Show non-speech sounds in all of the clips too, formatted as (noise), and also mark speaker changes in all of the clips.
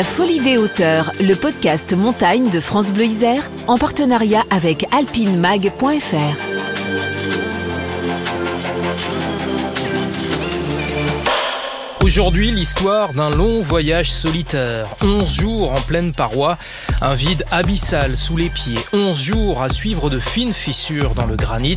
Speaker 1: La Folie des hauteurs, le podcast montagne de France Bleu Isère, en partenariat avec alpinemag.fr.
Speaker 2: Aujourd'hui, l'histoire d'un long voyage solitaire. 11 jours en pleine paroi, un vide abyssal sous les pieds. 11 jours à suivre de fines fissures dans le granit.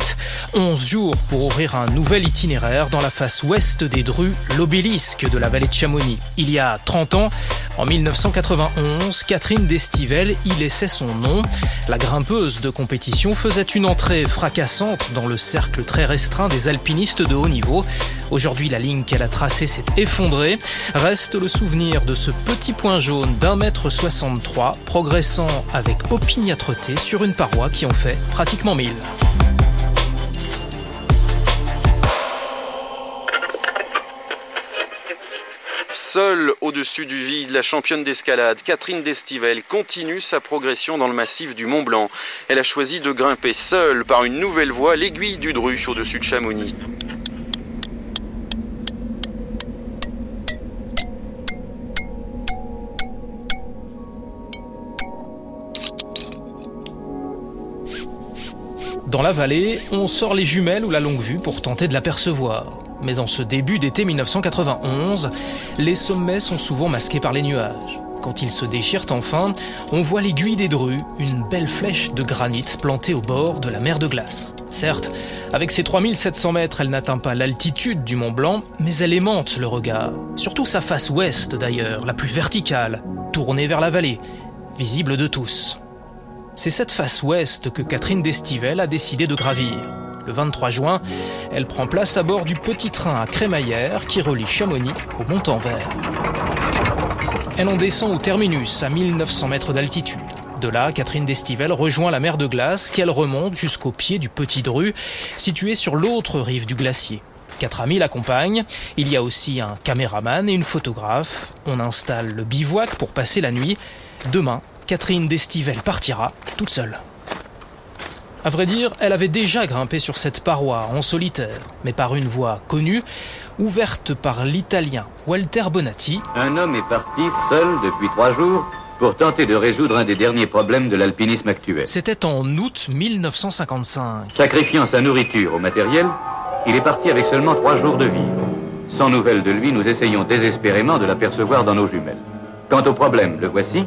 Speaker 2: 11 jours pour ouvrir un nouvel itinéraire dans la face ouest des Drues, l'obélisque de la vallée de Chamonix. Il y a 30 ans, en 1991, Catherine Destivelle y laissait son nom. La grimpeuse de compétition faisait une entrée fracassante dans le cercle très restreint des alpinistes de haut niveau. Aujourd'hui, la ligne qu'elle a tracée s'est effondrée. Reste le souvenir de ce petit point jaune d'un mètre 63, progressant avec opiniâtreté sur une paroi qui en fait pratiquement mille.
Speaker 3: Seule au-dessus du vide, la championne d'escalade, Catherine Destivelle, continue sa progression dans le massif du Mont Blanc. Elle a choisi de grimper seule par une nouvelle voie l'aiguille du Dru au-dessus de Chamonix.
Speaker 2: Dans la vallée, on sort les jumelles ou la longue vue pour tenter de l'apercevoir. Mais en ce début d'été 1991, les sommets sont souvent masqués par les nuages. Quand ils se déchirent enfin, on voit l'aiguille des drues, une belle flèche de granit plantée au bord de la mer de glace. Certes, avec ses 3700 mètres, elle n'atteint pas l'altitude du Mont Blanc, mais elle aimante le regard. Surtout sa face ouest d'ailleurs, la plus verticale, tournée vers la vallée, visible de tous. C'est cette face ouest que Catherine Destivelle a décidé de gravir. Le 23 juin, elle prend place à bord du petit train à crémaillère qui relie Chamonix au Mont-en-Vert. Elle en descend au terminus à 1900 mètres d'altitude. De là, Catherine Destivelle rejoint la mer de glace qu'elle remonte jusqu'au pied du Petit Dru, situé sur l'autre rive du glacier. Quatre amis l'accompagnent. Il y a aussi un caméraman et une photographe. On installe le bivouac pour passer la nuit. Demain, Catherine Destivelle partira toute seule. À vrai dire, elle avait déjà grimpé sur cette paroi en solitaire, mais par une voie connue, ouverte par l'italien Walter Bonatti.
Speaker 4: Un homme est parti seul depuis trois jours pour tenter de résoudre un des derniers problèmes de l'alpinisme actuel.
Speaker 2: C'était en août 1955.
Speaker 4: Sacrifiant sa nourriture au matériel, il est parti avec seulement trois jours de vivre. Sans nouvelles de lui, nous essayons désespérément de l'apercevoir dans nos jumelles. Quant au problème, le voici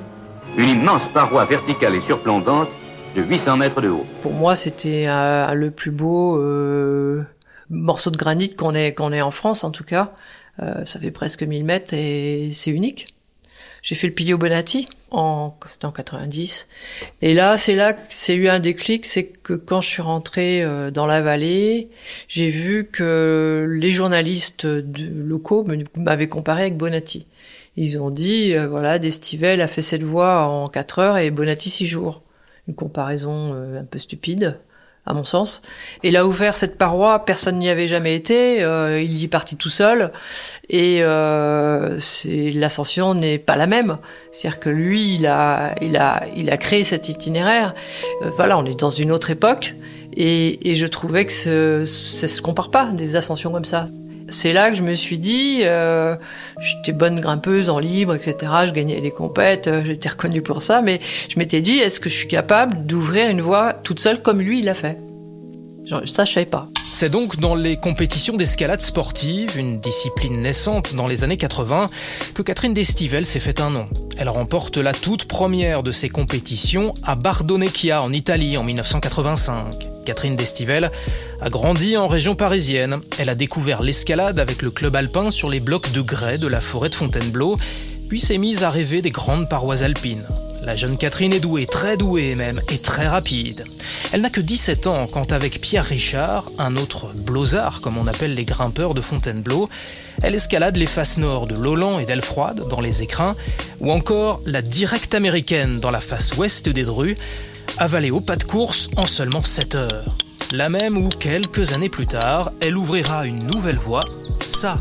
Speaker 4: une immense paroi verticale et surplombante de 800 mètres de haut.
Speaker 5: Pour moi, c'était euh, le plus beau euh, morceau de granit qu'on ait, qu'on ait en France, en tout cas. Euh, ça fait presque 1000 mètres et c'est unique. J'ai fait le pilier au Bonatti en, c'était en 90. Et là, c'est là que c'est eu un déclic, c'est que quand je suis rentrée euh, dans la vallée, j'ai vu que les journalistes locaux m'avaient comparé avec Bonatti. Ils ont dit, euh, voilà, Destivelle a fait cette voie en 4 heures et Bonatti 6 jours. Une comparaison euh, un peu stupide, à mon sens. Et il a ouvert cette paroi, personne n'y avait jamais été, euh, il y est parti tout seul, et c'est l'ascension n'est pas la même. C'est-à-dire que lui, il a, il a, il a créé cet itinéraire. voilà, on est dans une autre époque, et, et je trouvais que ce, ça se compare pas des ascensions comme ça c'est là que je me suis dit, euh, j'étais bonne grimpeuse en libre, etc. Je gagnais les compètes, euh, j'étais reconnue pour ça, mais je m'étais dit, est-ce que je suis capable d'ouvrir une voie toute seule comme lui il l'a fait? Ça, je savais pas.
Speaker 2: C'est donc dans les compétitions d'escalade sportive, une discipline naissante dans les années 80, que Catherine Destivelle s'est fait un nom. Elle remporte la toute première de ces compétitions à Bardonecchia en Italie en 1985. Catherine Destivelle a grandi en région parisienne. Elle a découvert l'escalade avec le club alpin sur les blocs de grès de la forêt de Fontainebleau, puis s'est mise à rêver des grandes parois alpines. La jeune Catherine est douée, très douée même, et très rapide. Elle n'a que 17 ans quand avec Pierre Richard, un autre blozard comme on appelle les grimpeurs de Fontainebleau, elle escalade les faces nord de Lolan et d'Elfroide dans les écrins, ou encore la directe américaine dans la face ouest des Drues, avalée au pas de course en seulement 7 heures. La même où, quelques années plus tard, elle ouvrira une nouvelle voie, sa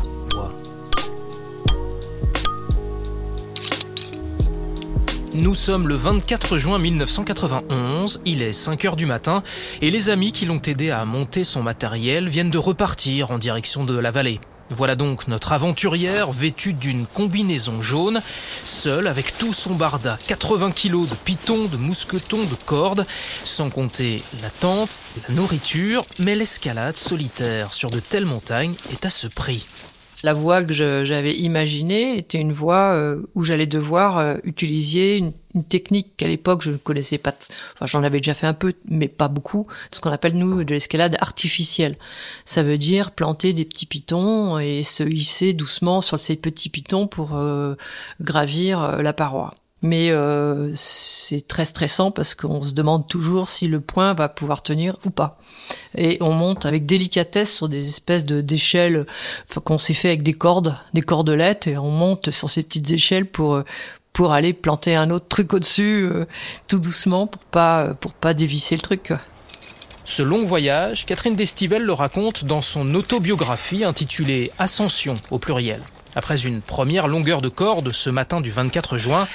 Speaker 2: Nous sommes le 24 juin 1991, il est 5 heures du matin, et les amis qui l'ont aidé à monter son matériel viennent de repartir en direction de la vallée. Voilà donc notre aventurière vêtue d'une combinaison jaune, seule avec tout son barda, 80 kilos de pitons, de mousquetons, de cordes, sans compter la tente, la nourriture, mais l'escalade solitaire sur de telles montagnes est à ce prix.
Speaker 5: La voie que j'avais imaginée était une voie euh, où j'allais devoir euh, utiliser une, technique qu'à l'époque je ne connaissais pas. Enfin, j'en avais déjà fait un peu, mais pas beaucoup. Ce qu'on appelle nous de l'escalade artificielle. Ça veut dire planter des petits pitons et se hisser doucement sur ces petits pitons pour euh, gravir la paroi. Mais euh, c'est très stressant parce qu'on se demande toujours si le point va pouvoir tenir ou pas. Et on monte avec délicatesse sur des espèces de d'échelles qu'on s'est fait avec des cordes, des cordelettes, et on monte sur ces petites échelles pour euh, pour aller planter un autre truc au-dessus, euh, tout doucement, pour pas pour pas dévisser le truc.
Speaker 2: Ce long voyage, Catherine Destivelle le raconte dans son autobiographie intitulée Ascension au pluriel. Après une première longueur de corde ce matin du 24 juin,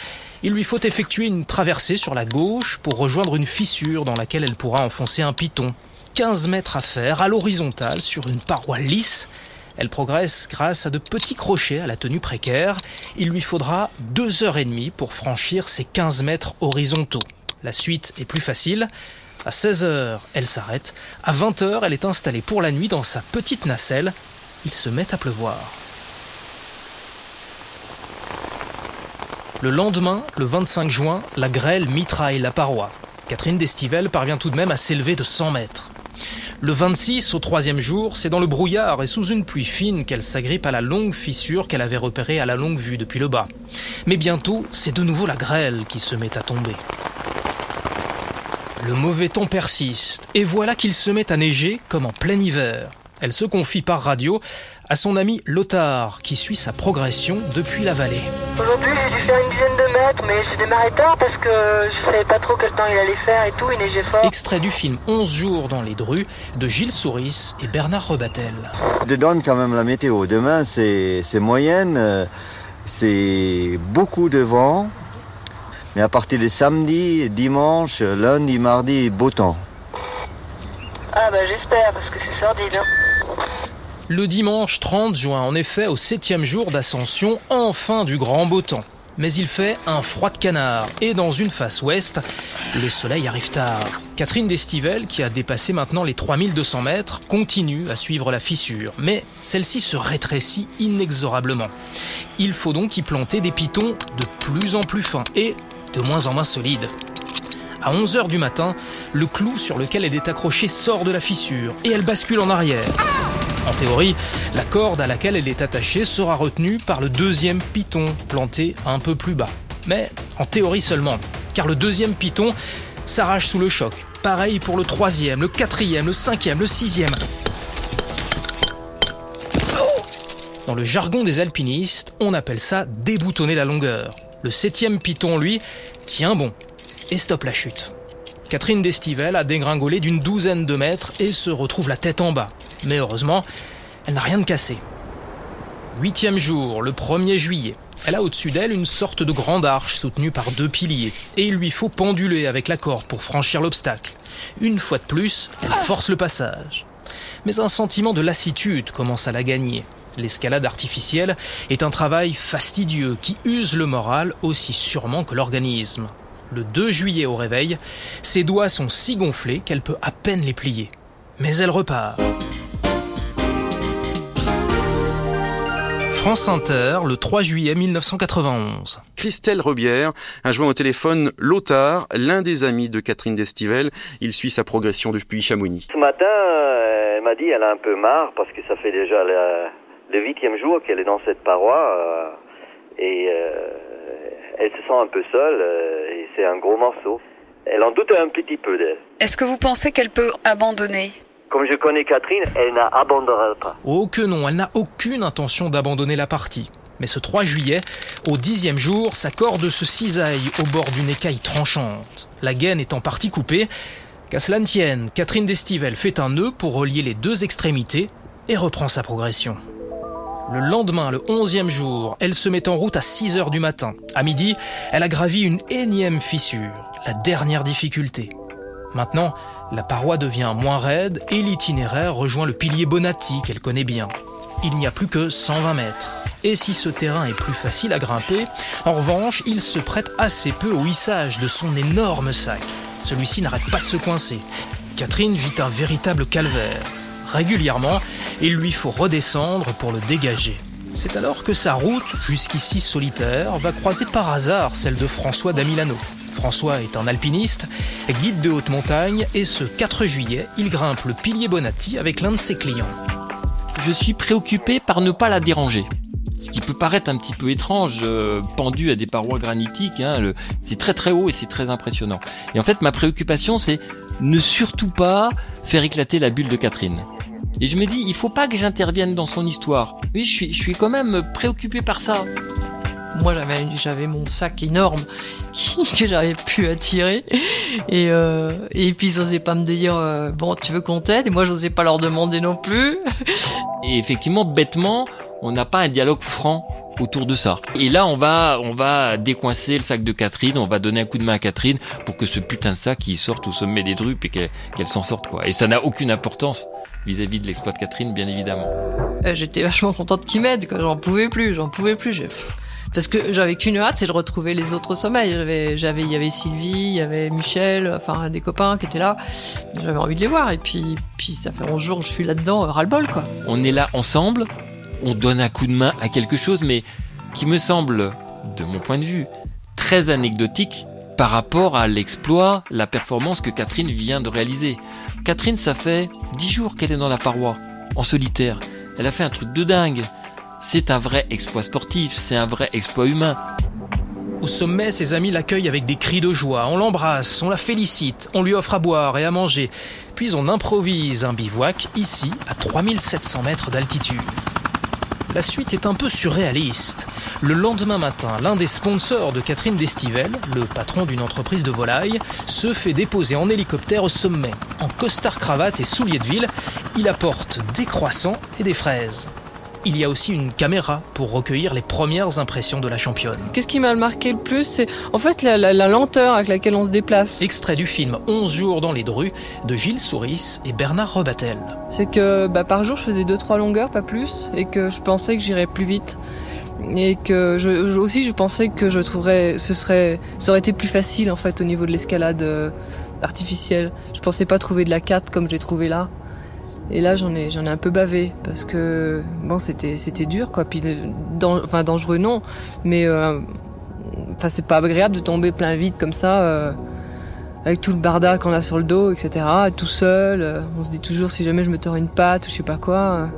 Speaker 2: il lui faut effectuer une traversée sur la gauche pour rejoindre une fissure dans laquelle elle pourra enfoncer un piton. 15 mètres à faire à l'horizontale sur une paroi lisse. Elle progresse grâce à de petits crochets à la tenue précaire. Il lui faudra deux heures et demie pour franchir ces 15 mètres horizontaux. La suite est plus facile. À 16 heures, elle s'arrête. À 20 heures, elle est installée pour la nuit dans sa petite nacelle. Il se met à pleuvoir. Le lendemain, le 25 juin, la grêle mitraille la paroi. Catherine Destivelle parvient tout de même à s'élever de 100 mètres. Le 26, au troisième jour, c'est dans le brouillard et sous une pluie fine qu'elle s'agrippe à la longue fissure qu'elle avait repérée à la longue vue depuis le bas. Mais bientôt, c'est de nouveau la grêle qui se met à tomber. Le mauvais temps persiste, et voilà qu'il se met à neiger comme en plein hiver. Elle se confie par radio à son ami Lothar, qui suit sa progression depuis la vallée.
Speaker 6: Aujourd'hui, j'ai dû faire une dizaine de mètres, mais j'ai démarré tard parce que je savais pas trop quel temps il allait faire et tout, il neigeait fort.
Speaker 2: Extrait du film 11 jours dans les drues de Gilles Souris et Bernard Rebatel.
Speaker 7: Je donne quand même la météo. Demain, c'est moyenne, c'est beaucoup de vent, mais à partir de samedi, dimanche, lundi, mardi, beau temps.
Speaker 6: Ah bah j'espère, parce que c'est sordide. Hein.
Speaker 2: Le dimanche 30 juin, en effet, au septième jour d'ascension, enfin du grand beau temps. Mais il fait un froid de canard, et dans une face ouest, le soleil arrive tard. Catherine Destivelle, qui a dépassé maintenant les 3200 mètres, continue à suivre la fissure, mais celle-ci se rétrécit inexorablement. Il faut donc y planter des pitons de plus en plus fins et de moins en moins solides. À 11h du matin, le clou sur lequel elle est accrochée sort de la fissure et elle bascule en arrière. En théorie, la corde à laquelle elle est attachée sera retenue par le deuxième piton planté un peu plus bas. Mais en théorie seulement, car le deuxième piton s'arrache sous le choc. Pareil pour le troisième, le quatrième, le cinquième, le sixième. Dans le jargon des alpinistes, on appelle ça déboutonner la longueur. Le septième piton, lui, tient bon et stoppe la chute. Catherine Destivelle a dégringolé d'une douzaine de mètres et se retrouve la tête en bas. Mais heureusement, elle n'a rien de cassé. Huitième jour, le 1er juillet. Elle a au-dessus d'elle une sorte de grande arche soutenue par deux piliers, et il lui faut penduler avec la corde pour franchir l'obstacle. Une fois de plus, elle force le passage. Mais un sentiment de lassitude commence à la gagner. L'escalade artificielle est un travail fastidieux qui use le moral aussi sûrement que l'organisme. Le 2 juillet au réveil, ses doigts sont si gonflés qu'elle peut à peine les plier. Mais elle repart. France Inter, le 3 juillet 1991.
Speaker 3: Christelle Rebière a joint au téléphone Lothar, l'un des amis de Catherine Destivelle. Il suit sa progression depuis Chamonix.
Speaker 8: Ce matin, euh, elle m'a dit qu'elle a un peu marre parce que ça fait déjà le huitième jour qu'elle est dans cette paroi euh, et euh, elle se sent un peu seule et c'est un gros morceau. Elle en doute un petit peu d'elle.
Speaker 9: Est-ce que vous pensez qu'elle peut abandonner?
Speaker 8: Comme je connais Catherine, elle n'abandonnera pas.
Speaker 2: Oh que non, elle n'a aucune intention d'abandonner la partie. Mais ce 3 juillet, au dixième jour, sa corde se cisaille au bord d'une écaille tranchante. La gaine est en partie coupée. Qu'à cela ne tienne, Catherine Destivelle fait un nœud pour relier les deux extrémités et reprend sa progression. Le lendemain, le onzième jour, elle se met en route à 6 heures du matin. À midi, elle a gravi une énième fissure, la dernière difficulté. Maintenant, la paroi devient moins raide et l'itinéraire rejoint le pilier Bonatti qu'elle connaît bien. Il n'y a plus que 120 mètres. Et si ce terrain est plus facile à grimper, en revanche, il se prête assez peu au hissage de son énorme sac. Celui-ci n'arrête pas de se coincer. Catherine vit un véritable calvaire. Régulièrement, il lui faut redescendre pour le dégager. C'est alors que sa route, jusqu'ici solitaire, va croiser par hasard celle de François d'Amilano. François est un alpiniste, guide de haute montagne, et ce 4 juillet, il grimpe le pilier Bonatti avec l'un de ses clients.
Speaker 10: Je suis préoccupé par ne pas la déranger. Ce qui peut paraître un petit peu étrange, euh, pendu à des parois granitiques, hein, c'est très très haut et c'est très impressionnant. Et en fait, ma préoccupation, c'est ne surtout pas faire éclater la bulle de Catherine. Et je me dis, il faut pas que j'intervienne dans son histoire. Oui, je suis, je suis quand même préoccupé par ça.
Speaker 5: Moi, j'avais, j'avais mon sac énorme (laughs) que j'avais pu attirer. Et, euh, et puis, ils osaient pas me dire, euh, bon, tu veux qu'on t'aide? Et moi, j'osais pas leur demander non plus. (laughs)
Speaker 10: Et effectivement, bêtement, on n'a pas un dialogue franc autour de ça. Et là, on va, on va décoincer le sac de Catherine, on va donner un coup de main à Catherine pour que ce putain de sac il sorte au sommet des drupes et qu'elle qu'elle s'en sorte quoi. Et ça n'a aucune importance vis-à-vis de l'exploit de Catherine, bien évidemment.
Speaker 5: Euh, J'étais vachement contente qu'ils m'aident, quoi. J'en pouvais plus, j'en pouvais plus. Parce que j'avais qu'une hâte, c'est de retrouver les autres. J'avais, j'avais, il y avait Sylvie, il y avait Michel, enfin des copains qui étaient là. J'avais envie de les voir. Et puis, puis ça fait 11 jours que je suis là-dedans, euh, ras-le-bol, quoi.
Speaker 10: On est là ensemble, on donne un coup de main à quelque chose, mais qui me semble, de mon point de vue, très anecdotique par rapport à l'exploit, la performance que Catherine vient de réaliser. Catherine, ça fait dix jours qu'elle est dans la paroi, en solitaire. Elle a fait un truc de dingue. C'est un vrai exploit sportif, c'est un vrai exploit humain.
Speaker 2: Au sommet, ses amis l'accueillent avec des cris de joie. On l'embrasse, on la félicite, on lui offre à boire et à manger. Puis on improvise un bivouac ici, à 3700 mètres d'altitude. La suite est un peu surréaliste. Le lendemain matin, l'un des sponsors de Catherine Destivelle, le patron d'une entreprise de volailles, se fait déposer en hélicoptère au sommet. En costard cravate et souliers de ville, il apporte des croissants et des fraises. Il y a aussi une caméra pour recueillir les premières impressions de la championne.
Speaker 11: Qu'est-ce qui m'a marqué le plus C'est en fait la, la- la lenteur avec laquelle on se déplace.
Speaker 2: Extrait du film 11 jours dans les drues de Gilles Souris et Bernard Rebatel.
Speaker 11: C'est que bah, par jour je faisais 2-3 longueurs, pas plus, et que je pensais que j'irais plus vite. Et que je, aussi je pensais que je trouverais ce serait ça aurait été plus facile en fait au niveau de l'escalade euh, artificielle. Je pensais pas trouver de la 4 comme j'ai trouvé là. Et là j'en ai j'en ai un peu bavé parce que bon c'était c'était dur quoi puis enfin dangereux non mais euh, enfin c'est pas agréable de tomber plein vide comme ça euh, avec tout le barda qu'on a sur le dos etc tout seul euh, on se dit toujours si jamais je me tords une patte ou je sais pas quoi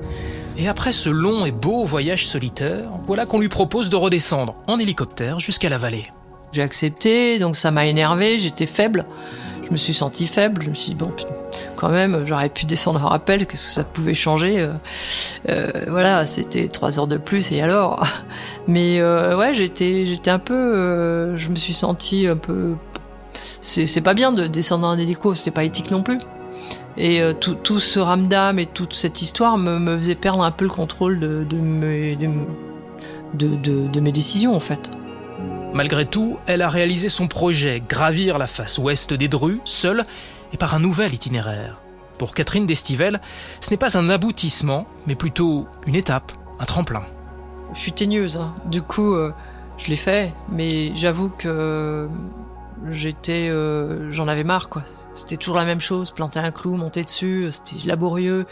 Speaker 2: Et après ce long et beau voyage solitaire, voilà qu'on lui propose de redescendre en hélicoptère jusqu'à la vallée.
Speaker 5: J'ai accepté, donc ça m'a énervé, j'étais faible. Je me suis senti faible, je me suis dit, bon, quand même, j'aurais pu descendre un rappel, qu'est-ce que ça pouvait changer euh, euh, Voilà, c'était trois heures de plus, et alors (laughs) Mais euh, ouais, j'étais j'étais un peu... je me suis senti un peu... C'est c'est pas bien de descendre en hélico, c'était pas éthique non plus. Et tout, ce ramdam et toute cette histoire me, faisait perdre un peu le contrôle de mes décisions, en fait.
Speaker 2: Malgré tout, elle a réalisé son projet, gravir la face ouest des Drues, seule et par un nouvel itinéraire. Pour Catherine Destivelle, ce n'est pas un aboutissement, mais plutôt une étape, un tremplin.
Speaker 5: Je suis teigneuse, hein. du coup, euh, je l'ai fait, mais j'avoue que j'étais, euh, j'en avais marre, quoi. C'était toujours la même chose, planter un clou, monter dessus, c'était laborieux.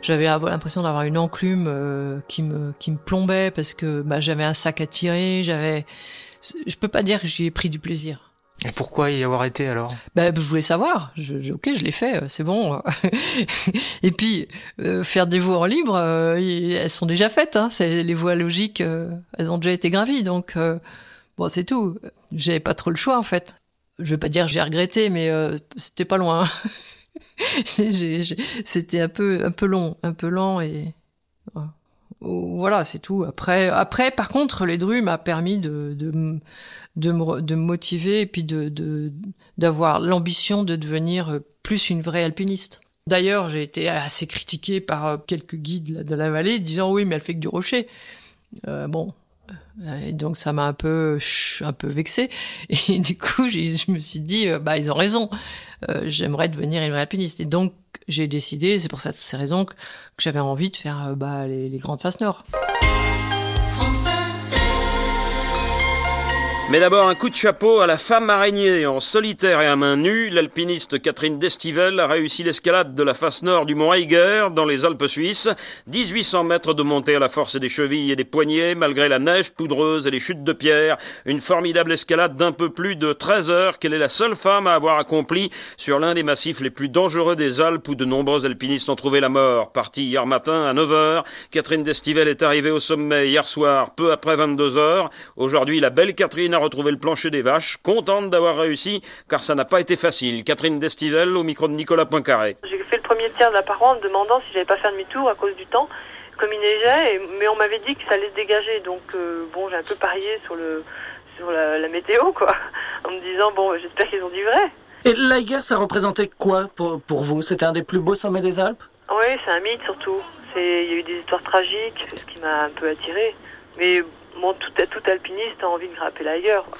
Speaker 5: J'avais l'impression d'avoir une enclume euh, qui me qui me plombait parce que bah, j'avais un sac à tirer, j'avais. Je peux pas dire que j'y ai pris du plaisir.
Speaker 2: Et pourquoi y avoir été alors?
Speaker 5: Bah, je voulais savoir. Je, je- ok, je l'ai fait, euh, c'est bon. (laughs) Et puis, euh, faire des voies en libre, euh, y- elles sont déjà faites. Hein. C'est- Les voies logiques, euh, elles ont déjà été gravies. Donc, euh, bon, c'est tout. J'avais pas trop le choix, en fait. Je vais pas dire que j'ai regretté, mais euh, c'était pas loin. (laughs) C'était un peu, un peu long, un peu lent et voilà. Voilà, c'est tout. Après, après, par contre, les drues m'a permis de, de, de, me, de me motiver et puis de, d'avoir l'ambition de devenir euh, plus une vraie alpiniste. D'ailleurs, j'ai été assez critiquée par euh, quelques guides de la vallée disant oui, mais elle fait que du rocher. Euh, bon. Et donc ça m'a un peu, un peu vexé. (laughs) Et du coup, je me suis dit, euh, bah ils ont raison. euh, j'aimerais devenir une alpiniste. Et donc, j'ai décidé, c'est pour cette ces raisons que, que j'avais envie de faire euh, bah, les, les grandes faces nord.
Speaker 12: Mais d'abord un coup de chapeau à la femme araignée. En solitaire et à main nue, l'alpiniste Catherine Destivelle a réussi l'escalade de la face nord du mont Eiger dans les Alpes suisses. 1800 mètres de montée à la force des chevilles et des poignets malgré la neige poudreuse et les chutes de pierre. Une formidable escalade d'un peu plus de 13 heures qu'elle est la seule femme à avoir accompli sur l'un des massifs les plus dangereux des Alpes où de nombreux alpinistes ont trouvé la mort? Partie hier matin à 9 heures, Catherine Destivelle est arrivée au sommet hier soir peu après 22 heures. Aujourd'hui, la belle Catherine a retrouvé le plancher des vaches, contente d'avoir réussi, car ça n'a pas été facile. Catherine Destivelle au micro de Nicolas Poincaré.
Speaker 6: J'ai fait le premier tiers de la paroi en me demandant si j'allais pas faire demi-tour à cause du temps, comme il neigeait, mais on m'avait dit que ça allait se dégager, donc euh, bon, j'ai un peu parié sur le sur la, la météo, quoi, (laughs) en me disant bon, j'espère qu'ils ont dit vrai.
Speaker 13: Et l'Eiger, ça représentait quoi pour, pour vous? C'était un des plus beaux sommets des Alpes?
Speaker 6: Oui, c'est un mythe surtout. Il y a eu des histoires tragiques, ce qui m'a un peu attiré, mais tout, tout alpiniste a envie de grimper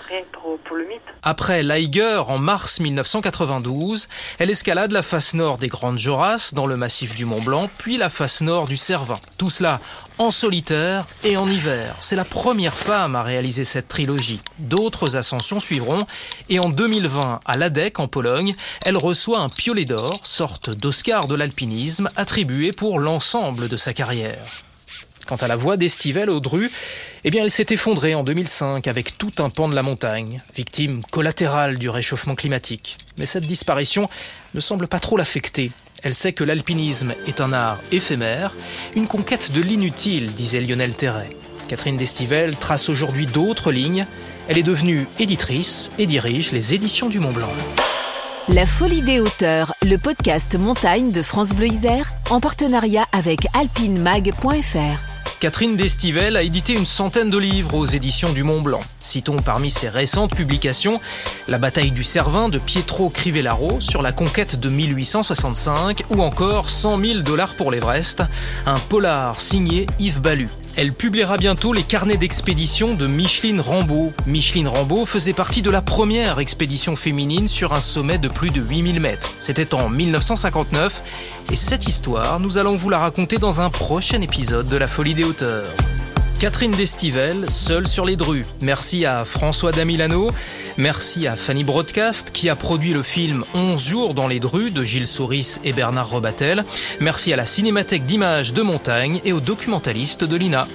Speaker 6: rien que pour, le mythe.
Speaker 2: Après l'Eiger en mars 1992, elle escalade la face nord des Grandes Jorasses dans le massif du Mont Blanc, puis la face nord du Cervin. Tout cela en solitaire et en hiver. C'est la première femme à réaliser cette trilogie. D'autres ascensions suivront et en 2020, à Ladek en Pologne, elle reçoit un piolet d'or, sorte d'Oscar de l'alpinisme, attribué pour l'ensemble de sa carrière. Quant à la voie d'Estivelle au Dru, eh bien elle s'est effondrée en 2005 avec tout un pan de la montagne, victime collatérale du réchauffement climatique. Mais cette disparition ne semble pas trop l'affecter. Elle sait que l'alpinisme est un art éphémère, une conquête de l'inutile, disait Lionel Terret. Catherine Destivelle trace aujourd'hui d'autres lignes. Elle est devenue éditrice et dirige les éditions du Mont Blanc.
Speaker 1: La folie des hauteurs, le podcast montagne de France Bleu Isère, en partenariat avec alpinemag.fr.
Speaker 2: Catherine Destivelle a édité une centaine de livres aux éditions du Mont Blanc. Citons parmi ses récentes publications La bataille du Cervin de Pietro Crivellaro sur la conquête de 1865 ou encore 100 000 dollars pour l'Everest, un polar signé Yves Ballu. Elle publiera bientôt les carnets d'expédition de Micheline Rambaud. Micheline Rambaud faisait partie de la première expédition féminine sur un sommet de plus de 8000 mètres. C'était en 1959 et cette histoire, nous allons vous la raconter dans un prochain épisode de La Folie des Hauteurs. Catherine Destivelle, seule sur les drues. Merci à François Damilano. Merci à Fanny Broadcast qui a produit le film 11 jours dans les drues de Gilles Souris et Bernard Rebatel. Merci à la Cinémathèque d'images de montagne et aux documentalistes de l'INA.